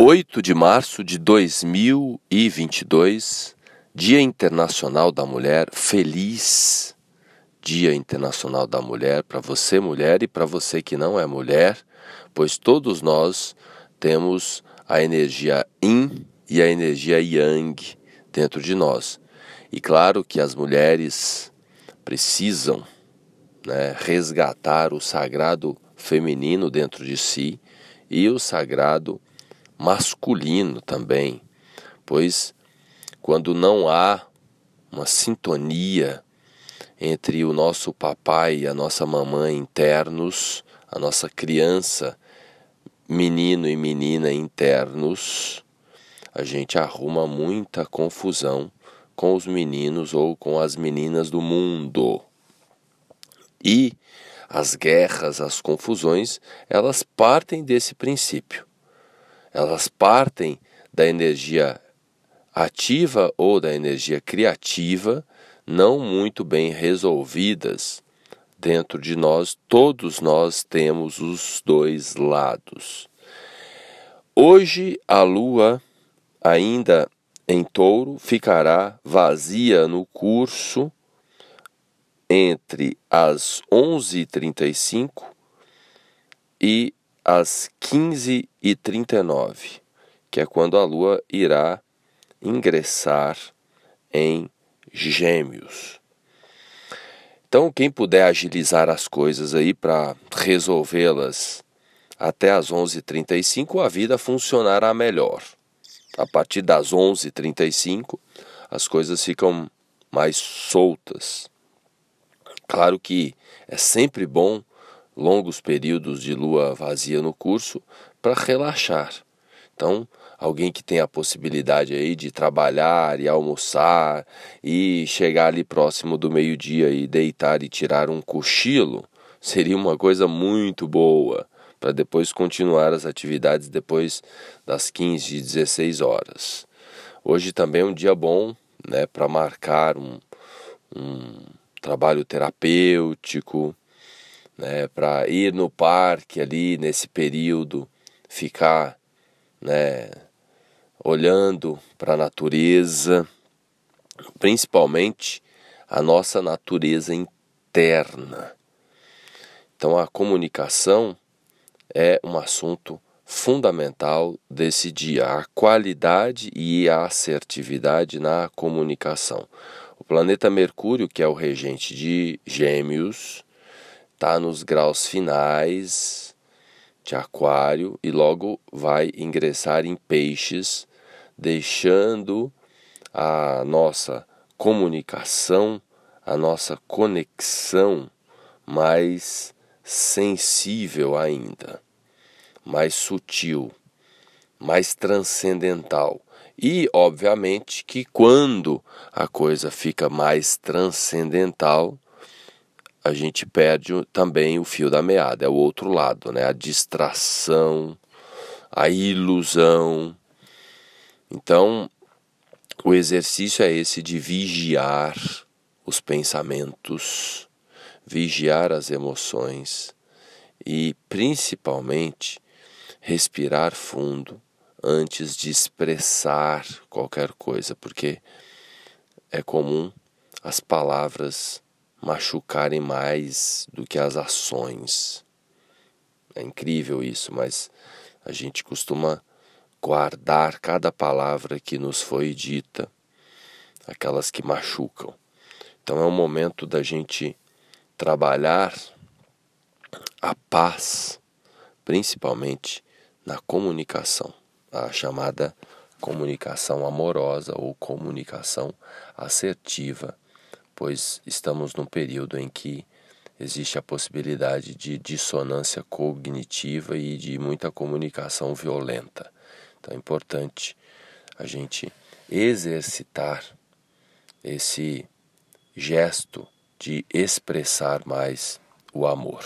8 de março de 2022, Dia Internacional da Mulher. Feliz Dia Internacional da Mulher para você, mulher, e para você que não é mulher, pois todos nós temos a energia Yin e a energia Yang dentro de nós. E claro que as mulheres precisam né, resgatar o sagrado feminino dentro de si e o sagrado masculino também, pois quando não há uma sintonia entre o nosso papai e a nossa mamãe internos, a nossa criança, menino e menina internos, a gente arruma muita confusão com os meninos ou com as meninas do mundo. E as guerras, as confusões, elas partem desse princípio elas partem da energia ativa ou da energia criativa, não muito bem resolvidas dentro de nós, todos nós temos os dois lados. Hoje a lua, ainda em touro, ficará vazia no curso entre as 11h35 e às 15h39, que é quando a Lua irá ingressar em Gêmeos. Então, quem puder agilizar as coisas aí para resolvê-las até as 11h35, a vida funcionará melhor. A partir das 11h35, as coisas ficam mais soltas. Claro que é sempre bom longos períodos de lua vazia no curso para relaxar. Então, alguém que tem a possibilidade aí de trabalhar e almoçar e chegar ali próximo do meio-dia e deitar e tirar um cochilo, seria uma coisa muito boa para depois continuar as atividades depois das 15 e 16 horas. Hoje também é um dia bom né, para marcar um, um trabalho terapêutico, né, para ir no parque ali nesse período, ficar, né, olhando para a natureza, principalmente a nossa natureza interna. Então a comunicação é um assunto fundamental desse dia, a qualidade e a assertividade na comunicação. O planeta Mercúrio, que é o regente de Gêmeos, está nos graus finais de Aquário e logo vai ingressar em Peixes, deixando a nossa comunicação, a nossa conexão mais sensível ainda, mais sutil, mais transcendental. E, obviamente, que quando a coisa fica mais transcendental, a gente perde também o fio da meada, é o outro lado, né? A distração, a ilusão. Então, o exercício é esse de vigiar os pensamentos, vigiar as emoções e, principalmente, respirar fundo antes de expressar qualquer coisa, porque é comum as palavras machucarem mais do que as ações. É incrível isso, mas a gente costuma guardar cada palavra que nos foi dita, aquelas que machucam. Então é um momento da gente trabalhar a paz, principalmente na comunicação, a chamada comunicação amorosa ou comunicação assertiva pois estamos num período em que existe a possibilidade de dissonância cognitiva e de muita comunicação violenta. Então é importante a gente exercitar esse gesto de expressar mais o amor.